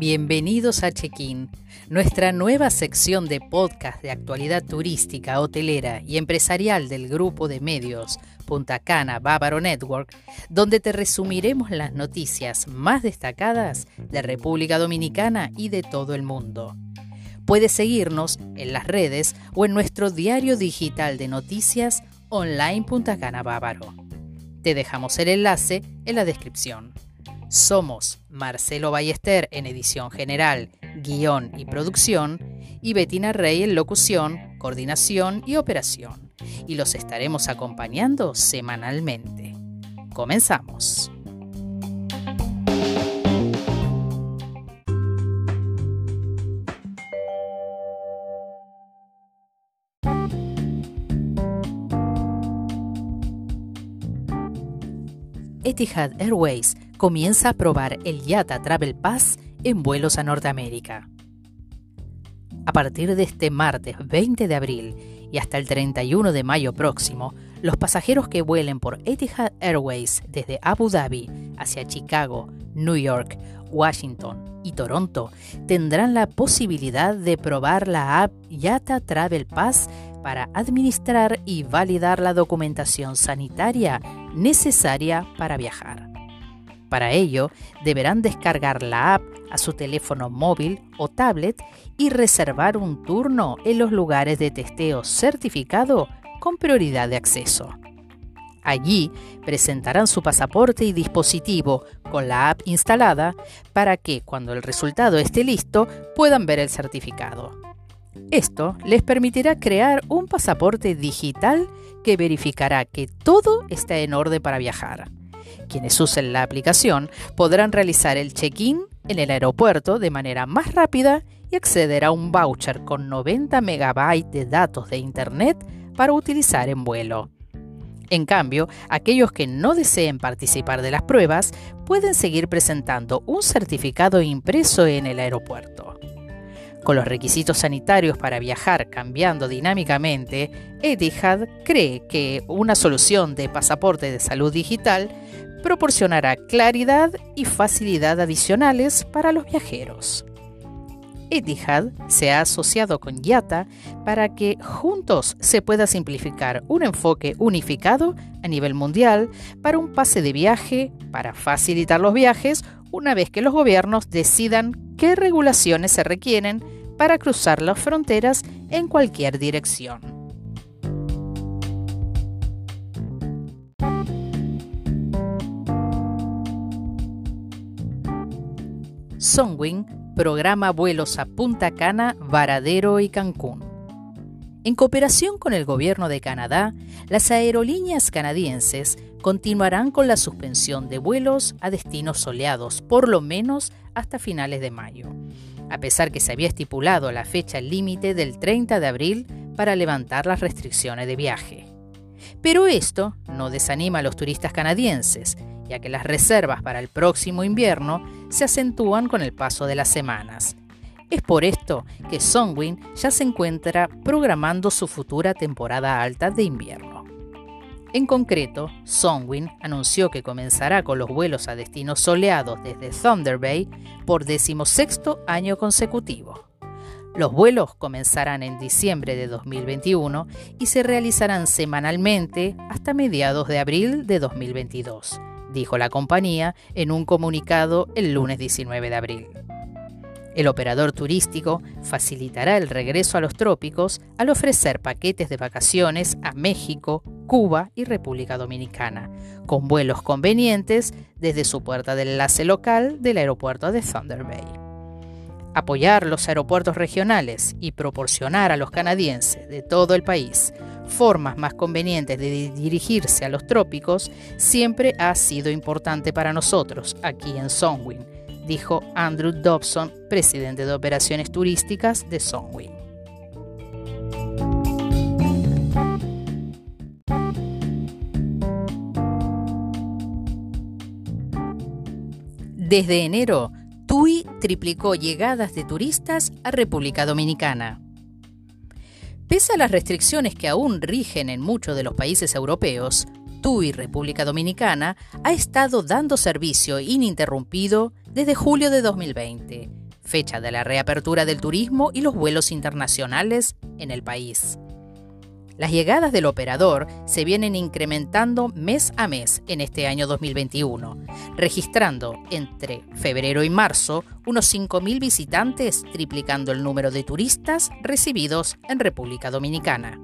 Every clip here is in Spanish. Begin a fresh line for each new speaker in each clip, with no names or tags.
Bienvenidos a Check-in, nuestra nueva sección de podcast de actualidad turística, hotelera y empresarial del grupo de medios Punta Cana Bávaro Network, donde te resumiremos las noticias más destacadas de República Dominicana y de todo el mundo. Puedes seguirnos en las redes o en nuestro diario digital de noticias online Punta Cana Bávaro. Te dejamos el enlace en la descripción. Somos Marcelo Ballester en edición general, guion y producción, y Betina Rey en locución, coordinación y operación. Y los estaremos acompañando semanalmente. Comenzamos. Etihad Airways comienza a probar el YATA Travel Pass en vuelos a Norteamérica. A partir de este martes 20 de abril y hasta el 31 de mayo próximo, los pasajeros que vuelen por Etihad Airways desde Abu Dhabi hacia Chicago, New York, Washington y Toronto tendrán la posibilidad de probar la app YATA Travel Pass para administrar y validar la documentación sanitaria necesaria para viajar. Para ello, deberán descargar la app a su teléfono móvil o tablet y reservar un turno en los lugares de testeo certificado con prioridad de acceso. Allí presentarán su pasaporte y dispositivo con la app instalada para que cuando el resultado esté listo puedan ver el certificado. Esto les permitirá crear un pasaporte digital que verificará que todo está en orden para viajar. Quienes usen la aplicación podrán realizar el check-in en el aeropuerto de manera más rápida y acceder a un voucher con 90 megabytes de datos de Internet para utilizar en vuelo. En cambio, aquellos que no deseen participar de las pruebas pueden seguir presentando un certificado impreso en el aeropuerto. Con los requisitos sanitarios para viajar cambiando dinámicamente, Etihad cree que una solución de pasaporte de salud digital proporcionará claridad y facilidad adicionales para los viajeros. Etihad se ha asociado con YATA para que juntos se pueda simplificar un enfoque unificado a nivel mundial para un pase de viaje, para facilitar los viajes una vez que los gobiernos decidan qué regulaciones se requieren para cruzar las fronteras en cualquier dirección. Songwing programa vuelos a Punta Cana, Varadero y Cancún. En cooperación con el gobierno de Canadá, las aerolíneas canadienses continuarán con la suspensión de vuelos a destinos soleados por lo menos hasta finales de mayo, a pesar que se había estipulado la fecha límite del 30 de abril para levantar las restricciones de viaje. Pero esto no desanima a los turistas canadienses, ya que las reservas para el próximo invierno se acentúan con el paso de las semanas. Es por esto que Songwin ya se encuentra programando su futura temporada alta de invierno. En concreto, Songwin anunció que comenzará con los vuelos a destinos soleados desde Thunder Bay por decimosexto año consecutivo. Los vuelos comenzarán en diciembre de 2021 y se realizarán semanalmente hasta mediados de abril de 2022 dijo la compañía en un comunicado el lunes 19 de abril. El operador turístico facilitará el regreso a los trópicos al ofrecer paquetes de vacaciones a México, Cuba y República Dominicana, con vuelos convenientes desde su puerta de enlace local del aeropuerto de Thunder Bay. Apoyar los aeropuertos regionales y proporcionar a los canadienses de todo el país formas más convenientes de dirigirse a los trópicos siempre ha sido importante para nosotros aquí en Songwin, dijo Andrew Dobson, presidente de operaciones turísticas de Songwin. Desde enero, TUI triplicó llegadas de turistas a República Dominicana. Pese a las restricciones que aún rigen en muchos de los países europeos, TUI República Dominicana ha estado dando servicio ininterrumpido desde julio de 2020, fecha de la reapertura del turismo y los vuelos internacionales en el país. Las llegadas del operador se vienen incrementando mes a mes en este año 2021, registrando entre febrero y marzo unos 5.000 visitantes, triplicando el número de turistas recibidos en República Dominicana.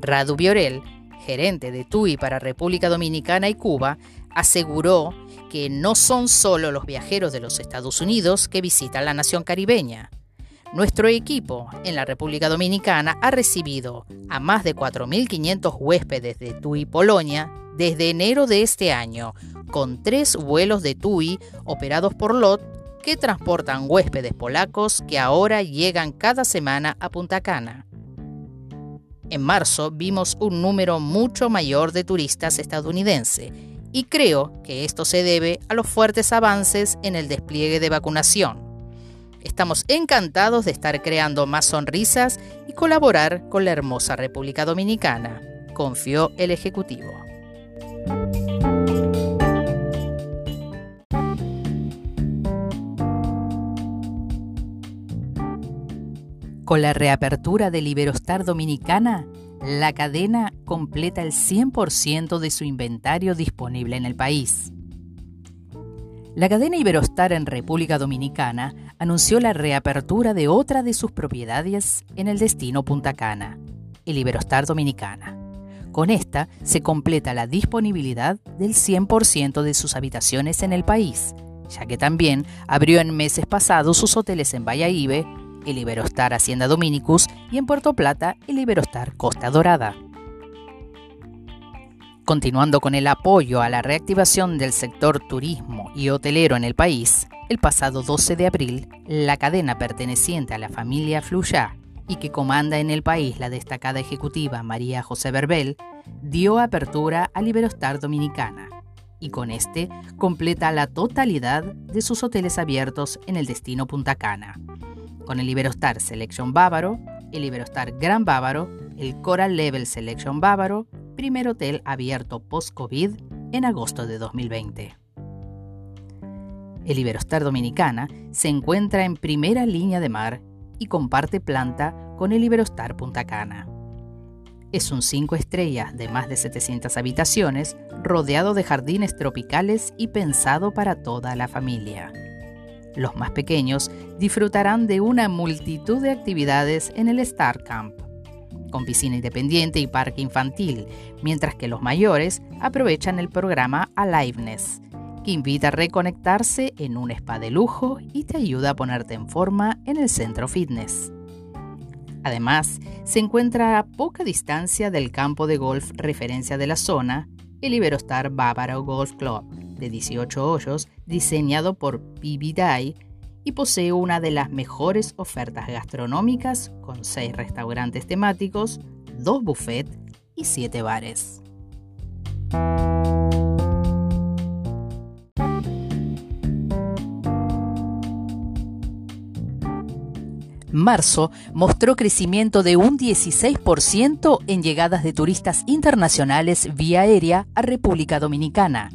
Radu Biorel, gerente de TUI para República Dominicana y Cuba, aseguró que no son solo los viajeros de los Estados Unidos que visitan la nación caribeña. Nuestro equipo en la República Dominicana ha recibido a más de 4.500 huéspedes de TUI Polonia desde enero de este año, con tres vuelos de TUI operados por LOT que transportan huéspedes polacos que ahora llegan cada semana a Punta Cana. En marzo vimos un número mucho mayor de turistas estadounidenses y creo que esto se debe a los fuertes avances en el despliegue de vacunación Estamos encantados de estar creando más sonrisas y colaborar con la hermosa República Dominicana, confió el Ejecutivo. Con la reapertura de Liberostar Dominicana, la cadena completa el 100% de su inventario disponible en el país. La cadena Iberostar en República Dominicana anunció la reapertura de otra de sus propiedades en el destino Punta Cana, el Iberostar Dominicana. Con esta se completa la disponibilidad del 100% de sus habitaciones en el país, ya que también abrió en meses pasados sus hoteles en Ibe, el Iberostar Hacienda Dominicus y en Puerto Plata el Iberostar Costa Dorada. Continuando con el apoyo a la reactivación del sector turismo y hotelero en el país, el pasado 12 de abril, la cadena perteneciente a la familia Fluyá y que comanda en el país la destacada ejecutiva María José Berbel, dio apertura a Liberostar Dominicana y con este completa la totalidad de sus hoteles abiertos en el destino Punta Cana, con el Liberostar Selection Bávaro, el Liberostar Gran Bávaro, el Coral Level Selection Bávaro, primer hotel abierto post-COVID en agosto de 2020. El Iberostar Dominicana se encuentra en primera línea de mar y comparte planta con el Iberostar Punta Cana. Es un 5 estrellas de más de 700 habitaciones, rodeado de jardines tropicales y pensado para toda la familia. Los más pequeños disfrutarán de una multitud de actividades en el Star Camp con piscina independiente y parque infantil, mientras que los mayores aprovechan el programa Aliveness, que invita a reconectarse en un spa de lujo y te ayuda a ponerte en forma en el centro fitness. Además, se encuentra a poca distancia del campo de golf referencia de la zona, el Iberostar Bávaro Golf Club, de 18 hoyos, diseñado por PB y posee una de las mejores ofertas gastronómicas con seis restaurantes temáticos, dos buffets y siete bares. Marzo mostró crecimiento de un 16% en llegadas de turistas internacionales vía aérea a República Dominicana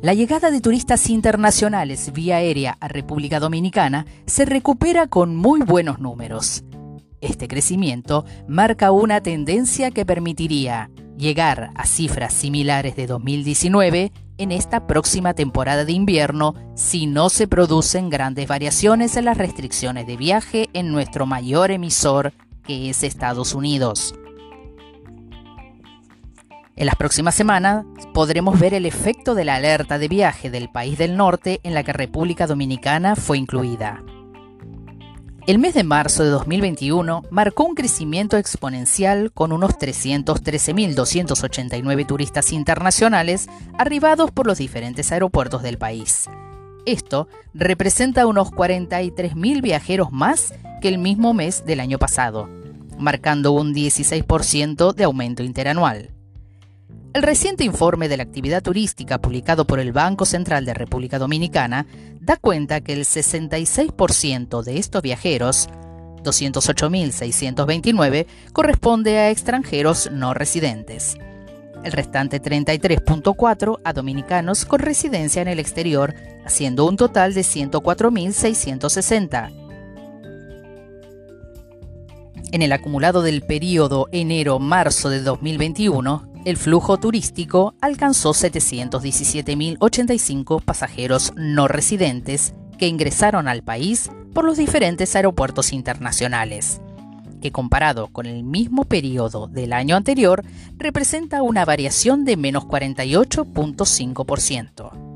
la llegada de turistas internacionales vía aérea a República Dominicana se recupera con muy buenos números. Este crecimiento marca una tendencia que permitiría llegar a cifras similares de 2019 en esta próxima temporada de invierno si no se producen grandes variaciones en las restricciones de viaje en nuestro mayor emisor que es Estados Unidos. En las próximas semanas podremos ver el efecto de la alerta de viaje del país del norte en la que República Dominicana fue incluida. El mes de marzo de 2021 marcó un crecimiento exponencial con unos 313.289 turistas internacionales arribados por los diferentes aeropuertos del país. Esto representa unos 43.000 viajeros más que el mismo mes del año pasado, marcando un 16% de aumento interanual. El reciente informe de la actividad turística publicado por el Banco Central de República Dominicana da cuenta que el 66% de estos viajeros, 208.629, corresponde a extranjeros no residentes. el restante 33.4 a dominicanos con residencia en el exterior, haciendo un total de 104.660. En el acumulado del periodo enero-marzo de 2021, el flujo turístico alcanzó 717.085 pasajeros no residentes que ingresaron al país por los diferentes aeropuertos internacionales, que comparado con el mismo periodo del año anterior representa una variación de menos 48.5%.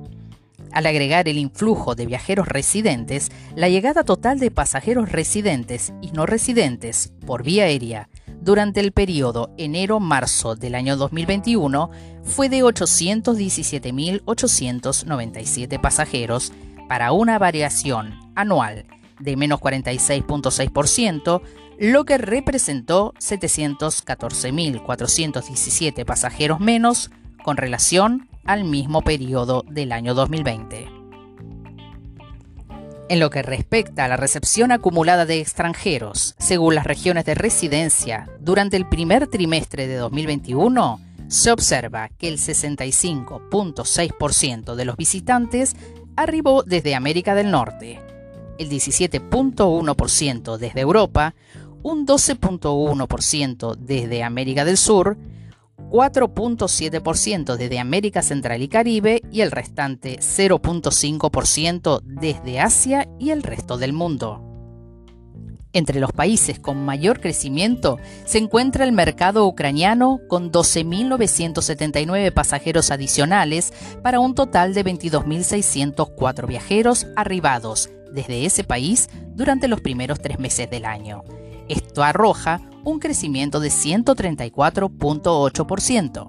Al agregar el influjo de viajeros residentes, la llegada total de pasajeros residentes y no residentes por vía aérea durante el periodo enero-marzo del año 2021 fue de 817.897 pasajeros para una variación anual de menos 46.6%, lo que representó 714.417 pasajeros menos con relación al mismo periodo del año 2020. En lo que respecta a la recepción acumulada de extranjeros, según las regiones de residencia, durante el primer trimestre de 2021, se observa que el 65.6% de los visitantes arribó desde América del Norte, el 17.1% desde Europa, un 12.1% desde América del Sur, 4.7% desde América Central y Caribe y el restante 0.5% desde Asia y el resto del mundo. Entre los países con mayor crecimiento se encuentra el mercado ucraniano con 12.979 pasajeros adicionales para un total de 22.604 viajeros arribados desde ese país durante los primeros tres meses del año. Esto arroja un crecimiento de 134.8%.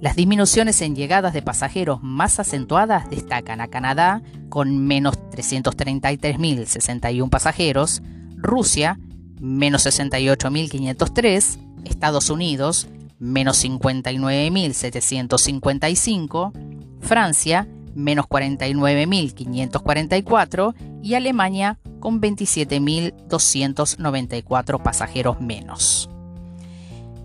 Las disminuciones en llegadas de pasajeros más acentuadas destacan a Canadá con menos 333.061 pasajeros, Rusia menos 68.503, Estados Unidos menos 59.755, Francia menos 49.544 y Alemania con 27.294 pasajeros menos.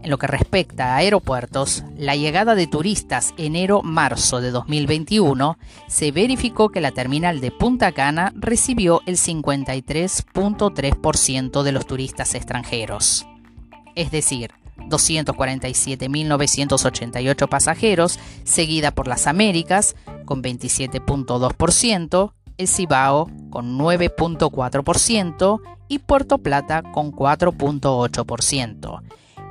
En lo que respecta a aeropuertos, la llegada de turistas enero-marzo de 2021 se verificó que la terminal de Punta Cana recibió el 53.3% de los turistas extranjeros. Es decir, 247.988 pasajeros, seguida por las Américas con 27.2%, el Cibao con 9.4% y Puerto Plata con 4.8%,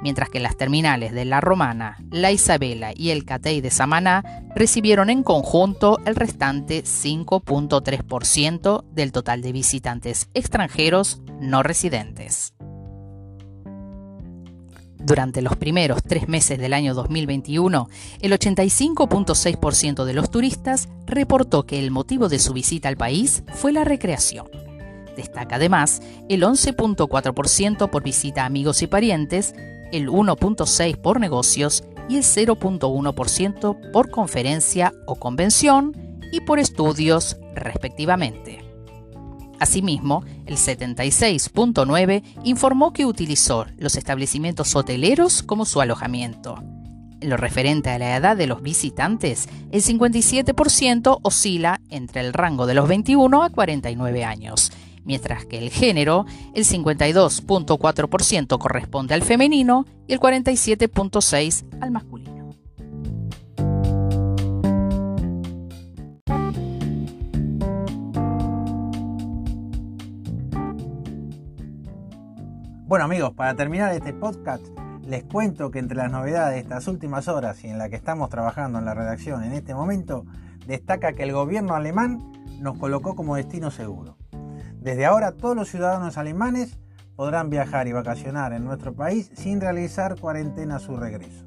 mientras que las terminales de La Romana, La Isabela y el Catey de Samaná recibieron en conjunto el restante 5.3% del total de visitantes extranjeros no residentes. Durante los primeros tres meses del año 2021, el 85.6% de los turistas reportó que el motivo de su visita al país fue la recreación. Destaca además el 11.4% por visita a amigos y parientes, el 1.6% por negocios y el 0.1% por conferencia o convención y por estudios respectivamente. Asimismo, el 76.9 informó que utilizó los establecimientos hoteleros como su alojamiento. En lo referente a la edad de los visitantes, el 57% oscila entre el rango de los 21 a 49 años, mientras que el género, el 52.4% corresponde al femenino y el 47.6% al masculino.
Bueno amigos, para terminar este podcast, les cuento que entre las novedades de estas últimas horas y en la que estamos trabajando en la redacción en este momento, destaca que el gobierno alemán nos colocó como destino seguro. Desde ahora todos los ciudadanos alemanes podrán viajar y vacacionar en nuestro país sin realizar cuarentena a su regreso.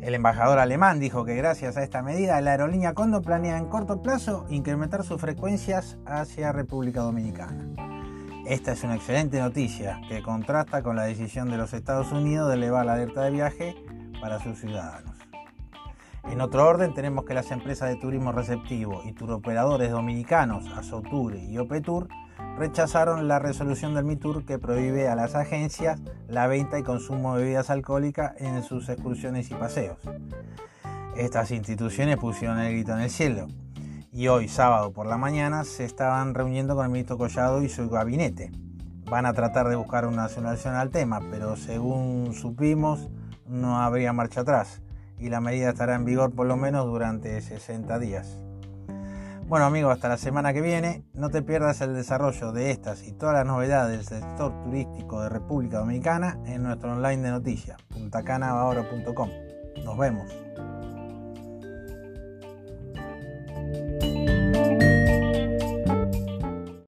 El embajador alemán dijo que gracias a esta medida la aerolínea Condor planea en corto plazo incrementar sus frecuencias hacia República Dominicana. Esta es una excelente noticia que contrasta con la decisión de los Estados Unidos de elevar la alerta de viaje para sus ciudadanos. En otro orden tenemos que las empresas de turismo receptivo y turoperadores dominicanos, Asotur y Opetur, rechazaron la resolución del MITUR que prohíbe a las agencias la venta y consumo de bebidas alcohólicas en sus excursiones y paseos. Estas instituciones pusieron el grito en el cielo y hoy, sábado por la mañana, se estaban reuniendo con el ministro Collado y su gabinete. Van a tratar de buscar una solución al tema, pero según supimos, no habría marcha atrás y la medida estará en vigor por lo menos durante 60 días. Bueno amigos, hasta la semana que viene. No te pierdas el desarrollo de estas y todas las novedades del sector turístico de República Dominicana en nuestro online de noticias, puntacanabahora.com. Nos vemos.